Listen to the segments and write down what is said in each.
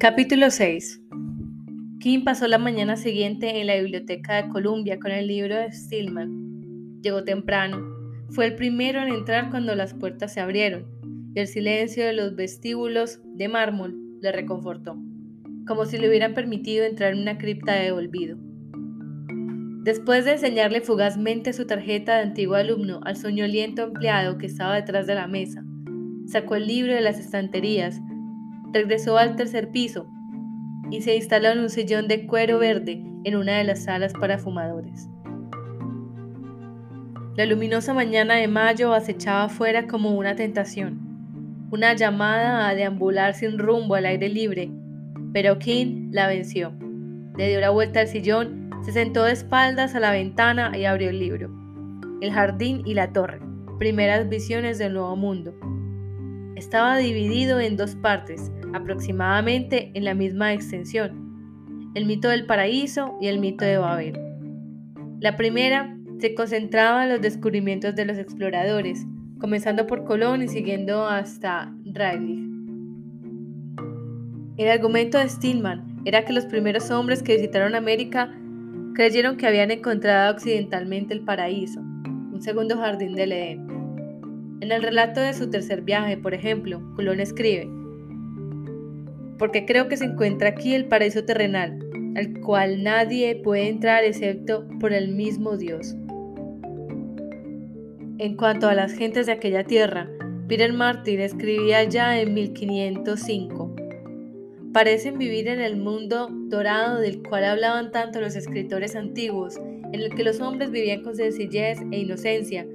Capítulo 6 Kim pasó la mañana siguiente en la biblioteca de Columbia con el libro de Stillman. Llegó temprano. Fue el primero en entrar cuando las puertas se abrieron y el silencio de los vestíbulos de mármol le reconfortó, como si le hubieran permitido entrar en una cripta de olvido. Después de enseñarle fugazmente su tarjeta de antiguo alumno al soñoliento empleado que estaba detrás de la mesa, sacó el libro de las estanterías, regresó al tercer piso y se instaló en un sillón de cuero verde en una de las salas para fumadores. La luminosa mañana de mayo acechaba afuera como una tentación, una llamada a deambular sin rumbo al aire libre, pero King la venció. Le dio la vuelta al sillón, se sentó de espaldas a la ventana y abrió el libro. El jardín y la torre, primeras visiones del nuevo mundo. Estaba dividido en dos partes, aproximadamente en la misma extensión, el mito del paraíso y el mito de Babel. La primera se concentraba en los descubrimientos de los exploradores, comenzando por Colón y siguiendo hasta Rayleigh. El argumento de Stillman era que los primeros hombres que visitaron América creyeron que habían encontrado occidentalmente el paraíso, un segundo jardín del Edén. En el relato de su tercer viaje, por ejemplo, Colón escribe, porque creo que se encuentra aquí el paraíso terrenal, al cual nadie puede entrar excepto por el mismo Dios. En cuanto a las gentes de aquella tierra, Peter Martin escribía ya en 1505. Parecen vivir en el mundo dorado del cual hablaban tanto los escritores antiguos, en el que los hombres vivían con sencillez e inocencia,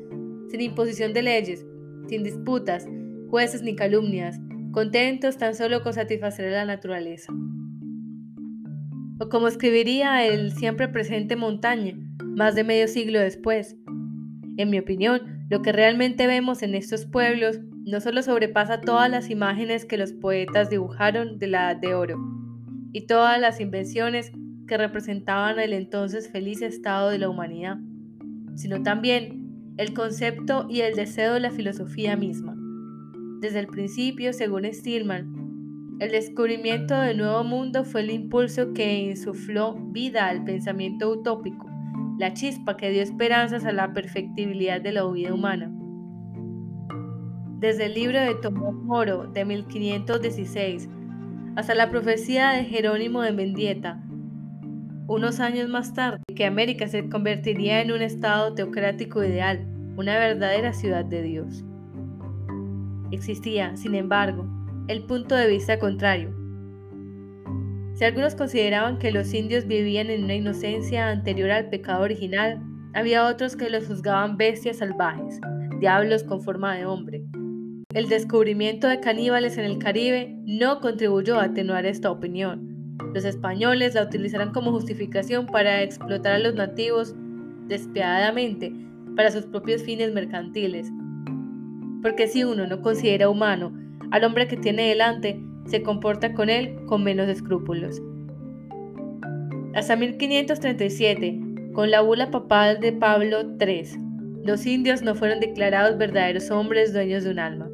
sin imposición de leyes, sin disputas, jueces ni calumnias, contentos tan solo con satisfacer a la naturaleza. O como escribiría el siempre presente Montaña, más de medio siglo después. En mi opinión, lo que realmente vemos en estos pueblos no solo sobrepasa todas las imágenes que los poetas dibujaron de la Edad de Oro y todas las invenciones que representaban el entonces feliz estado de la humanidad, sino también el concepto y el deseo de la filosofía misma. Desde el principio, según Stillman, el descubrimiento del nuevo mundo fue el impulso que insufló vida al pensamiento utópico, la chispa que dio esperanzas a la perfectibilidad de la vida humana. Desde el libro de Tomás Moro de 1516 hasta la profecía de Jerónimo de Mendieta, unos años más tarde, que América se convertiría en un estado teocrático ideal, una verdadera ciudad de Dios. Existía, sin embargo, el punto de vista contrario. Si algunos consideraban que los indios vivían en una inocencia anterior al pecado original, había otros que los juzgaban bestias salvajes, diablos con forma de hombre. El descubrimiento de caníbales en el Caribe no contribuyó a atenuar esta opinión. Los españoles la utilizaron como justificación para explotar a los nativos despiadadamente para sus propios fines mercantiles, porque si uno no considera humano al hombre que tiene delante, se comporta con él con menos escrúpulos. Hasta 1537, con la bula papal de Pablo III, los indios no fueron declarados verdaderos hombres dueños de un alma.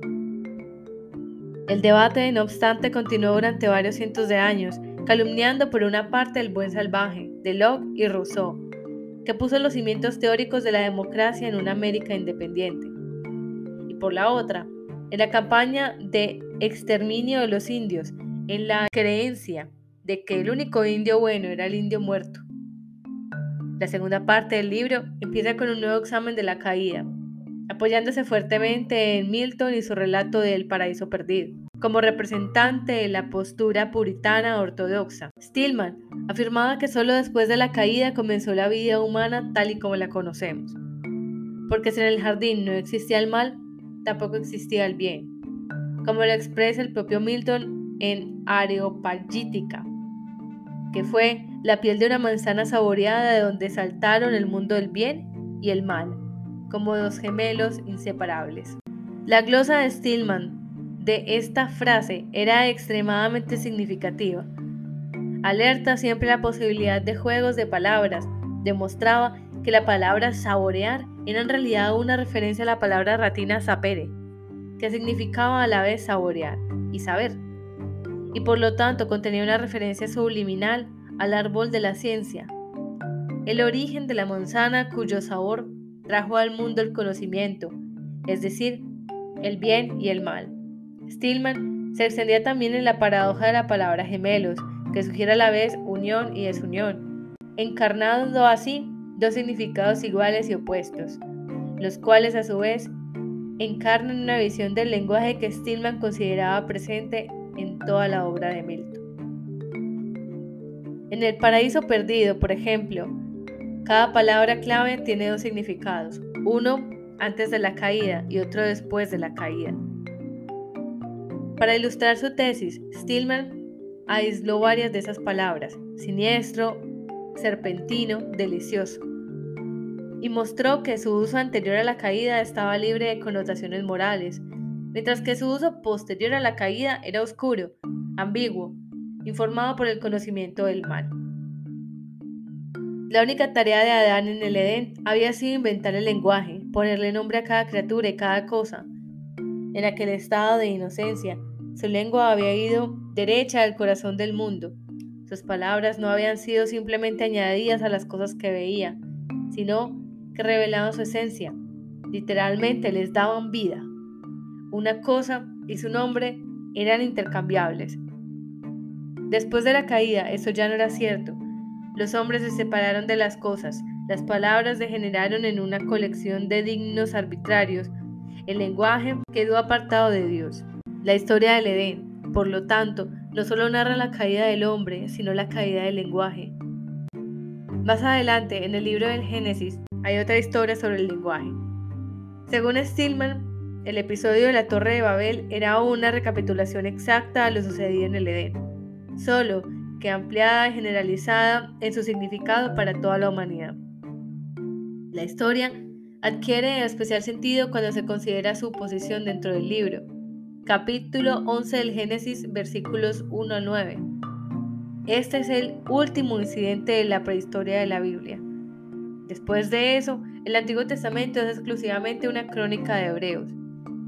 El debate, no obstante, continuó durante varios cientos de años, calumniando por una parte el buen salvaje, de Locke y Rousseau, que puso los cimientos teóricos de la democracia en una América independiente por la otra, en la campaña de exterminio de los indios, en la creencia de que el único indio bueno era el indio muerto. La segunda parte del libro empieza con un nuevo examen de la caída, apoyándose fuertemente en Milton y su relato del paraíso perdido. Como representante de la postura puritana ortodoxa, Stillman afirmaba que solo después de la caída comenzó la vida humana tal y como la conocemos. Porque si en el jardín no existía el mal, tampoco existía el bien, como lo expresa el propio Milton en Areopagítica, que fue la piel de una manzana saboreada de donde saltaron el mundo del bien y el mal, como dos gemelos inseparables. La glosa de Stillman de esta frase era extremadamente significativa. Alerta siempre la posibilidad de juegos de palabras, demostraba que la palabra saborear era en realidad una referencia a la palabra latina sapere, que significaba a la vez saborear y saber, y por lo tanto contenía una referencia subliminal al árbol de la ciencia, el origen de la manzana cuyo sabor trajo al mundo el conocimiento, es decir, el bien y el mal. Stillman se extendía también en la paradoja de la palabra gemelos, que sugiere a la vez unión y desunión, encarnando así dos significados iguales y opuestos, los cuales a su vez encarnan una visión del lenguaje que Stillman consideraba presente en toda la obra de Milton. En El Paraíso Perdido, por ejemplo, cada palabra clave tiene dos significados, uno antes de la caída y otro después de la caída. Para ilustrar su tesis, Stillman aisló varias de esas palabras, siniestro, serpentino, delicioso, y mostró que su uso anterior a la caída estaba libre de connotaciones morales, mientras que su uso posterior a la caída era oscuro, ambiguo, informado por el conocimiento del mal. La única tarea de Adán en el Edén había sido inventar el lenguaje, ponerle nombre a cada criatura y cada cosa. En aquel estado de inocencia, su lengua había ido derecha al corazón del mundo. Sus palabras no habían sido simplemente añadidas a las cosas que veía, sino que revelaban su esencia. Literalmente les daban vida. Una cosa y su nombre eran intercambiables. Después de la caída, eso ya no era cierto. Los hombres se separaron de las cosas, las palabras degeneraron en una colección de dignos arbitrarios, el lenguaje quedó apartado de Dios. La historia del Edén, por lo tanto, no solo narra la caída del hombre, sino la caída del lenguaje. Más adelante, en el libro del Génesis, hay otra historia sobre el lenguaje. Según Stillman, el episodio de la Torre de Babel era una recapitulación exacta de lo sucedido en el Edén, solo que ampliada y generalizada en su significado para toda la humanidad. La historia adquiere especial sentido cuando se considera su posición dentro del libro. Capítulo 11 del Génesis, versículos 1 a 9. Este es el último incidente de la prehistoria de la Biblia. Después de eso, el Antiguo Testamento es exclusivamente una crónica de hebreos.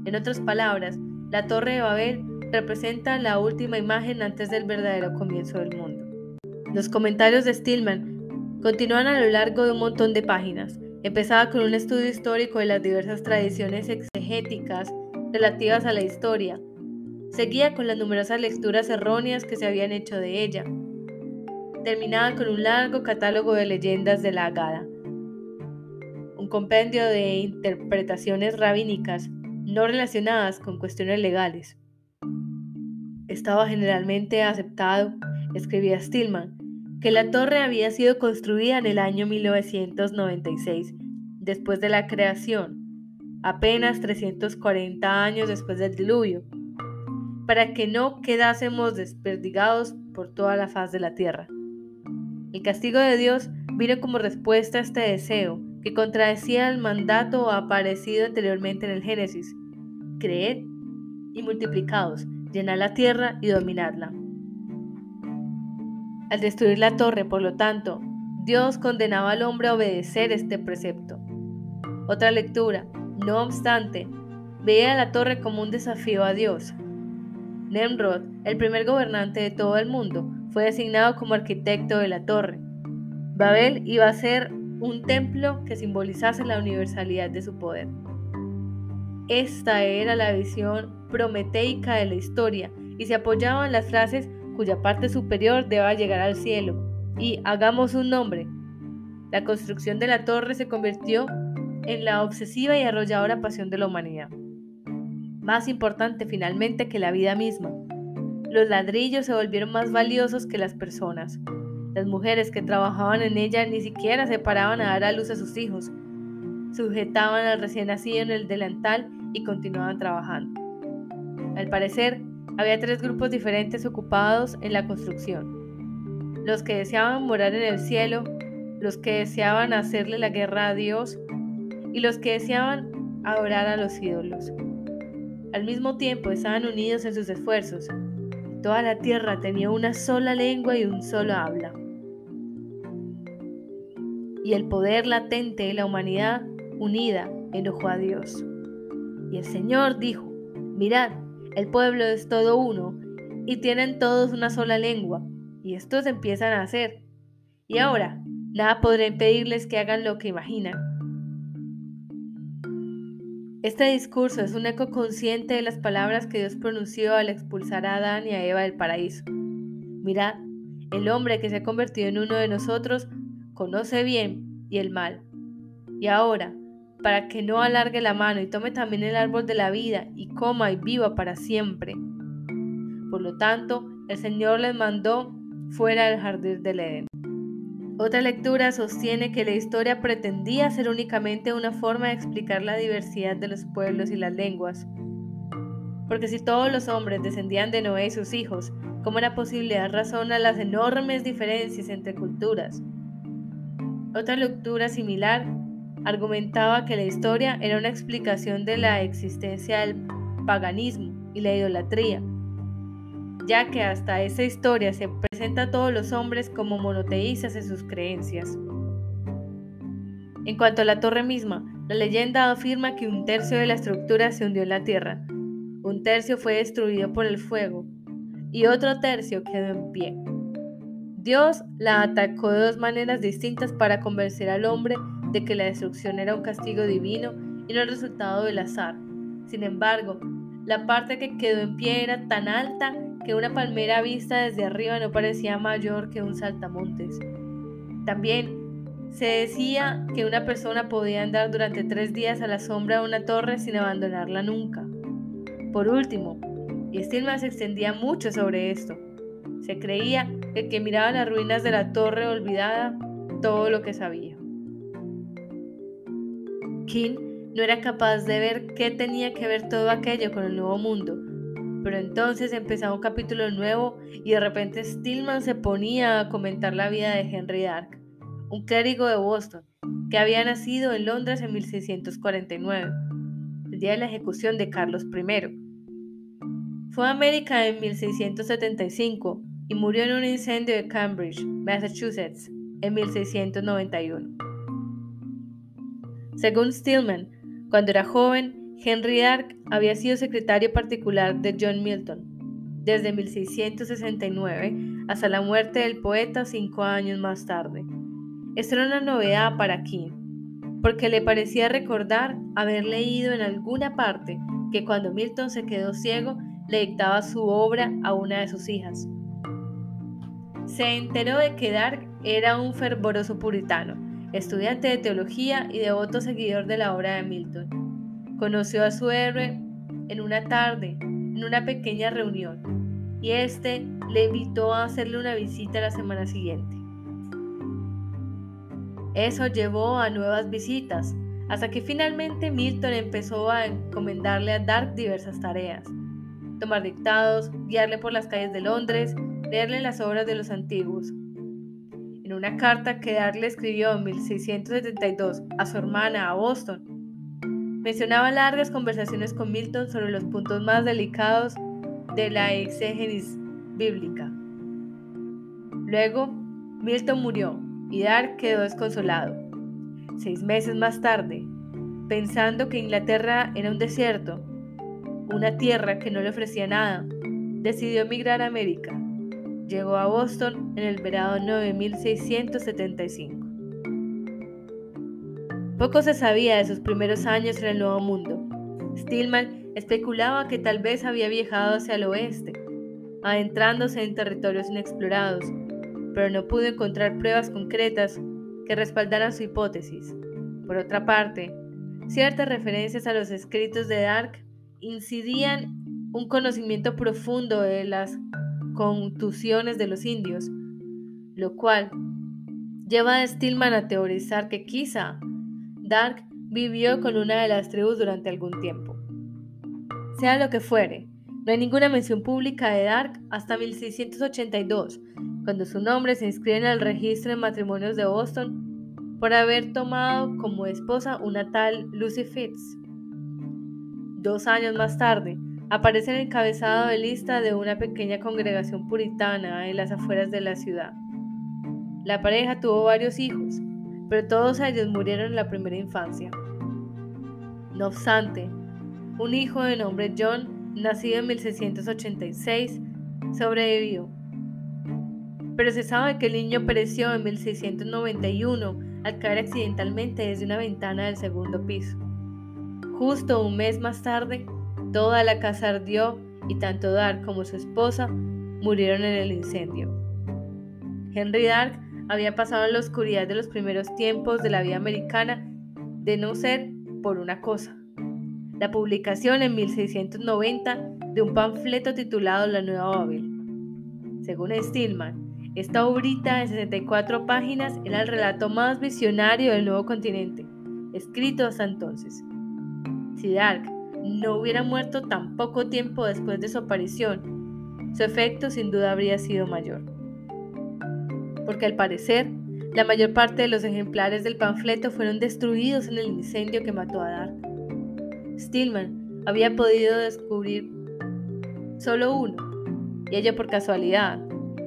En otras palabras, la Torre de Babel representa la última imagen antes del verdadero comienzo del mundo. Los comentarios de Stillman continúan a lo largo de un montón de páginas. Empezaba con un estudio histórico de las diversas tradiciones exegéticas relativas a la historia. Seguía con las numerosas lecturas erróneas que se habían hecho de ella. Terminaba con un largo catálogo de leyendas de la Agada, un compendio de interpretaciones rabínicas no relacionadas con cuestiones legales estaba generalmente aceptado, escribía Stillman, que la torre había sido construida en el año 1996, después de la creación, apenas 340 años después del diluvio, para que no quedásemos desperdigados por toda la faz de la tierra. El castigo de Dios vino como respuesta a este deseo, que contradecía el mandato aparecido anteriormente en el Génesis. Creed y multiplicaos, llenar la tierra y dominarla. Al destruir la torre, por lo tanto, Dios condenaba al hombre a obedecer este precepto. Otra lectura, no obstante, veía la torre como un desafío a Dios. Nemrod, el primer gobernante de todo el mundo, fue designado como arquitecto de la torre. Babel iba a ser un templo que simbolizase la universalidad de su poder. Esta era la visión prometeica de la historia y se apoyaba en las frases cuya parte superior deba llegar al cielo y hagamos un nombre. La construcción de la torre se convirtió en la obsesiva y arrolladora pasión de la humanidad. Más importante finalmente que la vida misma. Los ladrillos se volvieron más valiosos que las personas. Las mujeres que trabajaban en ella ni siquiera se paraban a dar a luz a sus hijos. Sujetaban al recién nacido en el delantal y continuaban trabajando. Al parecer, había tres grupos diferentes ocupados en la construcción. Los que deseaban morar en el cielo, los que deseaban hacerle la guerra a Dios y los que deseaban adorar a los ídolos. Al mismo tiempo estaban unidos en sus esfuerzos. Toda la tierra tenía una sola lengua y un solo habla. y el poder latente de la humanidad unida enojó a Dios. Y el Señor dijo, mirad, el pueblo es todo uno y tienen todos una sola lengua, y estos empiezan a hacer. Y ahora, nada podrá impedirles que hagan lo que imaginan. Este discurso es un eco consciente de las palabras que Dios pronunció al expulsar a Adán y a Eva del paraíso. Mirad, el hombre que se ha convertido en uno de nosotros conoce bien y el mal. Y ahora, para que no alargue la mano y tome también el árbol de la vida y coma y viva para siempre. Por lo tanto, el Señor les mandó fuera del jardín del Edén. Otra lectura sostiene que la historia pretendía ser únicamente una forma de explicar la diversidad de los pueblos y las lenguas. Porque si todos los hombres descendían de Noé y sus hijos, ¿cómo era posible dar razón a las enormes diferencias entre culturas? Otra lectura similar argumentaba que la historia era una explicación de la existencia del paganismo y la idolatría, ya que hasta esa historia se presenta a todos los hombres como monoteístas en sus creencias. En cuanto a la torre misma, la leyenda afirma que un tercio de la estructura se hundió en la tierra, un tercio fue destruido por el fuego y otro tercio quedó en pie. Dios la atacó de dos maneras distintas para convencer al hombre de que la destrucción era un castigo divino y no el resultado del azar. Sin embargo, la parte que quedó en pie era tan alta que una palmera vista desde arriba no parecía mayor que un saltamontes. También se decía que una persona podía andar durante tres días a la sombra de una torre sin abandonarla nunca. Por último, y Stillman se extendía mucho sobre esto, se creía que el que miraba las ruinas de la torre olvidada todo lo que sabía. King no era capaz de ver qué tenía que ver todo aquello con el nuevo mundo, pero entonces empezaba un capítulo nuevo y de repente Stillman se ponía a comentar la vida de Henry Dark, un clérigo de Boston que había nacido en Londres en 1649, el día de la ejecución de Carlos I. Fue a América en 1675 y murió en un incendio de Cambridge, Massachusetts, en 1691. Según Stillman, cuando era joven, Henry Dark había sido secretario particular de John Milton desde 1669 hasta la muerte del poeta cinco años más tarde. Esto era una novedad para King, porque le parecía recordar haber leído en alguna parte que cuando Milton se quedó ciego le dictaba su obra a una de sus hijas. Se enteró de que Dark era un fervoroso puritano, estudiante de teología y devoto seguidor de la obra de Milton. Conoció a su héroe en una tarde, en una pequeña reunión, y este le invitó a hacerle una visita la semana siguiente. Eso llevó a nuevas visitas, hasta que finalmente Milton empezó a encomendarle a Dark diversas tareas. Tomar dictados, guiarle por las calles de Londres, leerle las obras de los antiguos. En una carta que Dark le escribió en 1672 a su hermana a Boston, mencionaba largas conversaciones con Milton sobre los puntos más delicados de la exégesis bíblica. Luego, Milton murió y Dark quedó desconsolado. Seis meses más tarde, pensando que Inglaterra era un desierto, una tierra que no le ofrecía nada, decidió emigrar a América. Llegó a Boston en el verano de 1675. Poco se sabía de sus primeros años en el Nuevo Mundo. Stillman especulaba que tal vez había viajado hacia el oeste, adentrándose en territorios inexplorados, pero no pudo encontrar pruebas concretas que respaldaran su hipótesis. Por otra parte, ciertas referencias a los escritos de Dark incidían un conocimiento profundo de las contusiones de los indios, lo cual lleva a Stillman a teorizar que quizá Dark vivió con una de las tribus durante algún tiempo. Sea lo que fuere, no hay ninguna mención pública de Dark hasta 1682, cuando su nombre se inscribe en el registro de matrimonios de Boston por haber tomado como esposa una tal Lucy Fitz. Dos años más tarde, aparece en el encabezado de lista de una pequeña congregación puritana en las afueras de la ciudad. La pareja tuvo varios hijos, pero todos ellos murieron en la primera infancia. No obstante, un hijo de nombre John, nacido en 1686, sobrevivió. Pero se sabe que el niño pereció en 1691 al caer accidentalmente desde una ventana del segundo piso. Justo un mes más tarde, toda la casa ardió y tanto Dark como su esposa murieron en el incendio. Henry Dark había pasado en la oscuridad de los primeros tiempos de la vida americana de no ser por una cosa. La publicación en 1690 de un panfleto titulado La Nueva Babel. Según Stillman, esta obrita de 64 páginas era el relato más visionario del nuevo continente, escrito hasta entonces. Si Dark no hubiera muerto tan poco tiempo después de su aparición, su efecto sin duda habría sido mayor. Porque al parecer, la mayor parte de los ejemplares del panfleto fueron destruidos en el incendio que mató a Dark. Stillman había podido descubrir solo uno, y ello por casualidad,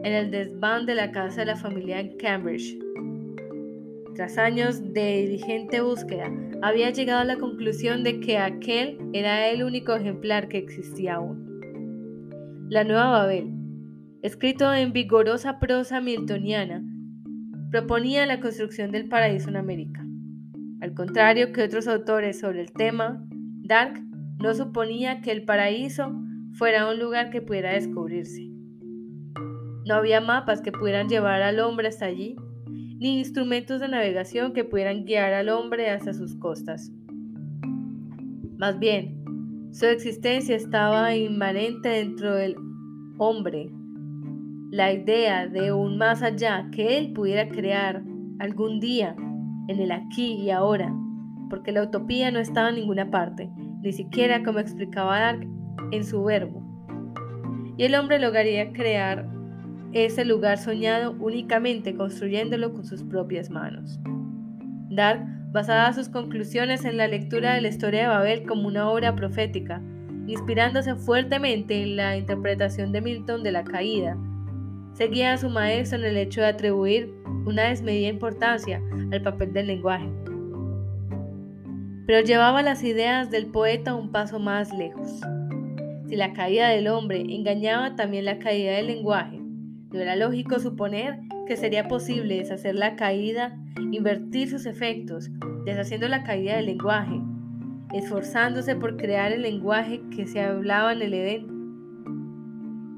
en el desván de la casa de la familia en Cambridge. Tras años de diligente búsqueda, había llegado a la conclusión de que aquel era el único ejemplar que existía aún. La Nueva Babel, escrito en vigorosa prosa miltoniana, proponía la construcción del paraíso en América. Al contrario que otros autores sobre el tema, Dark no suponía que el paraíso fuera un lugar que pudiera descubrirse. No había mapas que pudieran llevar al hombre hasta allí, ni instrumentos de navegación que pudieran guiar al hombre hasta sus costas. Más bien, su existencia estaba inmanente dentro del hombre. La idea de un más allá que él pudiera crear algún día, en el aquí y ahora, porque la utopía no estaba en ninguna parte, ni siquiera como explicaba Dark en su verbo. Y el hombre lograría crear ese lugar soñado únicamente construyéndolo con sus propias manos. Dark basaba sus conclusiones en la lectura de la historia de Babel como una obra profética, inspirándose fuertemente en la interpretación de Milton de la caída. Seguía a su maestro en el hecho de atribuir una desmedida importancia al papel del lenguaje. Pero llevaba las ideas del poeta un paso más lejos. Si la caída del hombre engañaba también la caída del lenguaje, no era lógico suponer que sería posible deshacer la caída, invertir sus efectos, deshaciendo la caída del lenguaje, esforzándose por crear el lenguaje que se hablaba en el Edén.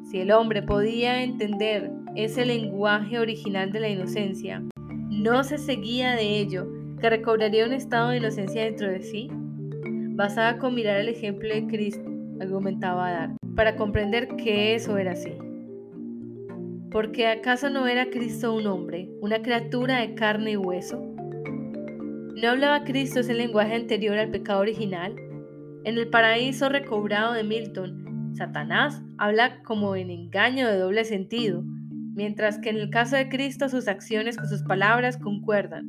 Si el hombre podía entender ese lenguaje original de la inocencia, no se seguía de ello que recobraría un estado de inocencia dentro de sí. Basada con mirar el ejemplo de Cristo, argumentaba Dar, para comprender que eso era así. Porque acaso no era Cristo un hombre, una criatura de carne y hueso? ¿No hablaba Cristo ese lenguaje anterior al pecado original? En el paraíso recobrado de Milton, Satanás habla como en engaño de doble sentido, mientras que en el caso de Cristo sus acciones con sus palabras concuerdan.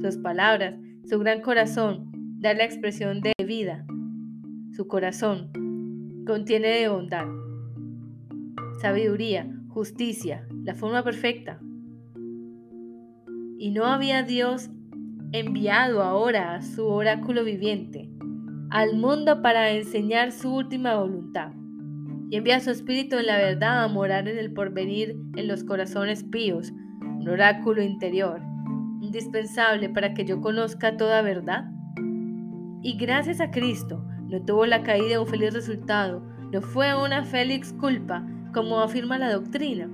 Sus palabras, su gran corazón, da la expresión de vida. Su corazón contiene de bondad, sabiduría, justicia, la forma perfecta. Y no había Dios enviado ahora a su oráculo viviente al mundo para enseñar su última voluntad y envía su espíritu en la verdad a morar en el porvenir en los corazones píos, un oráculo interior, indispensable para que yo conozca toda verdad. Y gracias a Cristo no tuvo la caída un feliz resultado, no fue una feliz culpa, como afirma la doctrina.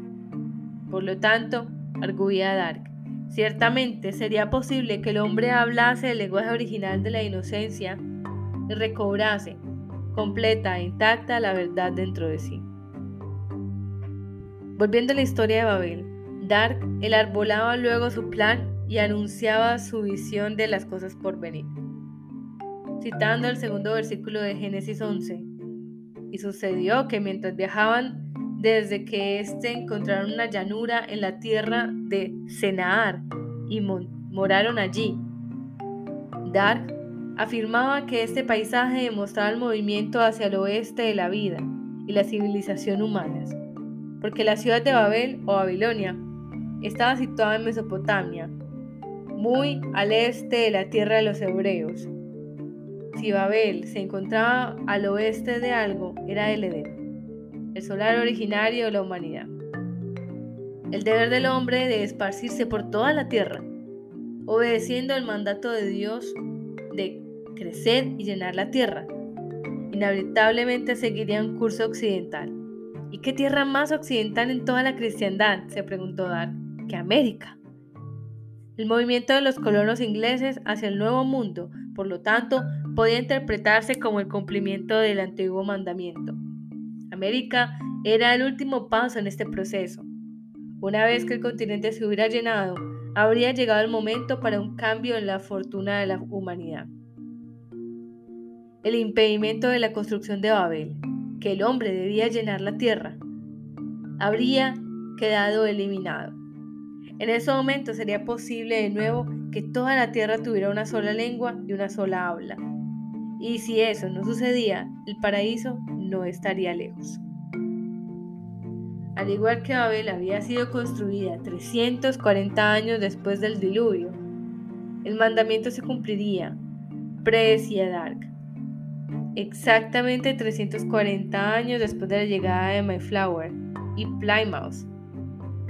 Por lo tanto, arguía Dark, ciertamente sería posible que el hombre hablase el lenguaje original de la inocencia y recobrase, completa e intacta, la verdad dentro de sí. Volviendo a la historia de Babel, Dark elarbolaba luego su plan y anunciaba su visión de las cosas por venir. Citando el segundo versículo de Génesis 11, y sucedió que mientras viajaban desde que éste encontraron una llanura en la tierra de Senaar y moraron allí. Dark afirmaba que este paisaje demostraba el movimiento hacia el oeste de la vida y la civilización humanas, porque la ciudad de Babel o Babilonia estaba situada en Mesopotamia, muy al este de la tierra de los hebreos. Si Babel se encontraba al oeste de algo, era el Edén, el solar originario de la humanidad. El deber del hombre de esparcirse por toda la tierra, obedeciendo el mandato de Dios de crecer y llenar la tierra. Inevitablemente seguiría un curso occidental. ¿Y qué tierra más occidental en toda la cristiandad? se preguntó Dark, que América. El movimiento de los colonos ingleses hacia el Nuevo Mundo, por lo tanto, podía interpretarse como el cumplimiento del antiguo mandamiento. América era el último paso en este proceso. Una vez que el continente se hubiera llenado, habría llegado el momento para un cambio en la fortuna de la humanidad. El impedimento de la construcción de Babel, que el hombre debía llenar la tierra, habría quedado eliminado. En ese momento sería posible de nuevo que toda la tierra tuviera una sola lengua y una sola habla. Y si eso no sucedía, el paraíso no estaría lejos. Al igual que Babel había sido construida 340 años después del diluvio, el mandamiento se cumpliría, predecía Dark, exactamente 340 años después de la llegada de Mayflower y Plymouth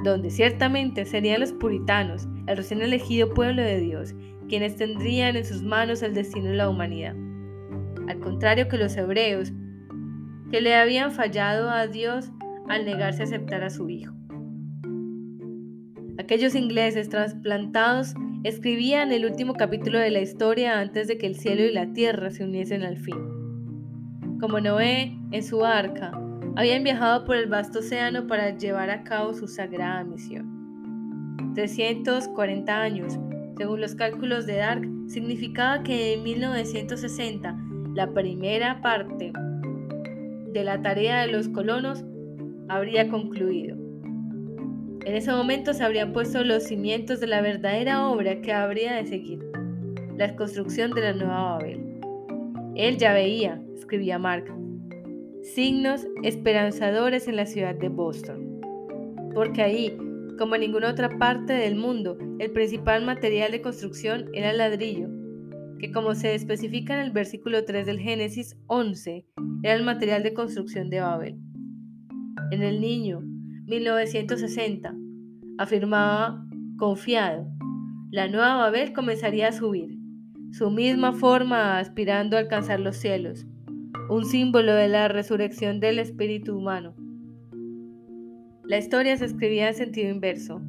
donde ciertamente serían los puritanos, el recién elegido pueblo de Dios, quienes tendrían en sus manos el destino de la humanidad. Al contrario que los hebreos, que le habían fallado a Dios al negarse a aceptar a su hijo. Aquellos ingleses trasplantados escribían el último capítulo de la historia antes de que el cielo y la tierra se uniesen al fin. Como Noé en su arca, habían viajado por el vasto océano para llevar a cabo su sagrada misión. 340 años, según los cálculos de Dark, significaba que en 1960 la primera parte de la tarea de los colonos habría concluido. En ese momento se habrían puesto los cimientos de la verdadera obra que habría de seguir, la construcción de la nueva Babel. Él ya veía, escribía Mark, signos esperanzadores en la ciudad de Boston. Porque ahí, como en ninguna otra parte del mundo, el principal material de construcción era el ladrillo, que como se especifica en el versículo 3 del Génesis 11, era el material de construcción de Babel. En el niño, 1960, afirmaba confiado, la nueva Babel comenzaría a subir, su misma forma aspirando a alcanzar los cielos, un símbolo de la resurrección del espíritu humano. La historia se escribía en sentido inverso.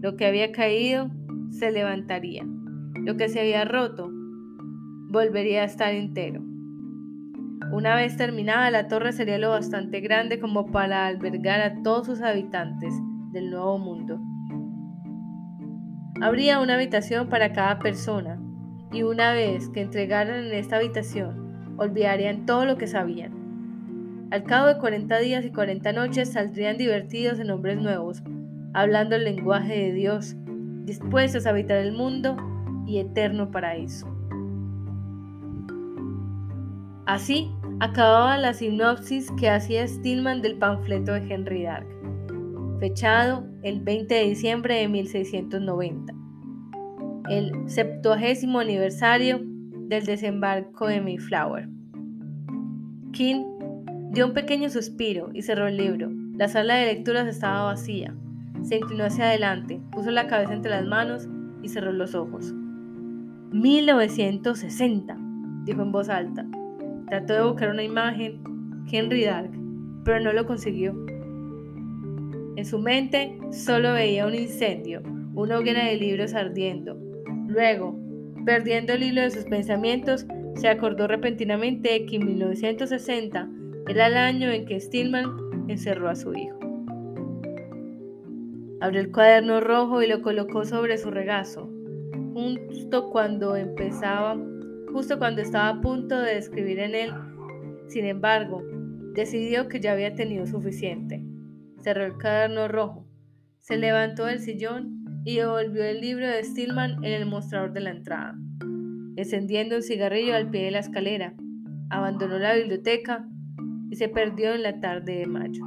Lo que había caído se levantaría. Lo que se había roto volvería a estar entero. Una vez terminada, la torre sería lo bastante grande como para albergar a todos sus habitantes del nuevo mundo. Habría una habitación para cada persona, y una vez que entregaran en esta habitación olvidarían todo lo que sabían. Al cabo de 40 días y 40 noches saldrían divertidos en hombres nuevos, hablando el lenguaje de Dios, dispuestos a habitar el mundo y eterno paraíso. Así acababa la sinopsis que hacía Stillman del panfleto de Henry Dark, fechado el 20 de diciembre de 1690, el septuagésimo aniversario del desembarco de Mayflower. King dio un pequeño suspiro y cerró el libro. La sala de lecturas estaba vacía. Se inclinó hacia adelante, puso la cabeza entre las manos y cerró los ojos. 1960, dijo en voz alta. Trató de buscar una imagen, Henry Dark, pero no lo consiguió. En su mente solo veía un incendio, una hoguera de libros ardiendo. Luego, Perdiendo el hilo de sus pensamientos, se acordó repentinamente de que en 1960 era el año en que Stillman encerró a su hijo. Abrió el cuaderno rojo y lo colocó sobre su regazo, justo cuando empezaba, justo cuando estaba a punto de escribir en él. Sin embargo, decidió que ya había tenido suficiente. Cerró el cuaderno rojo, se levantó del sillón y devolvió el libro de Stillman en el mostrador de la entrada. Encendiendo un cigarrillo al pie de la escalera, abandonó la biblioteca y se perdió en la tarde de mayo.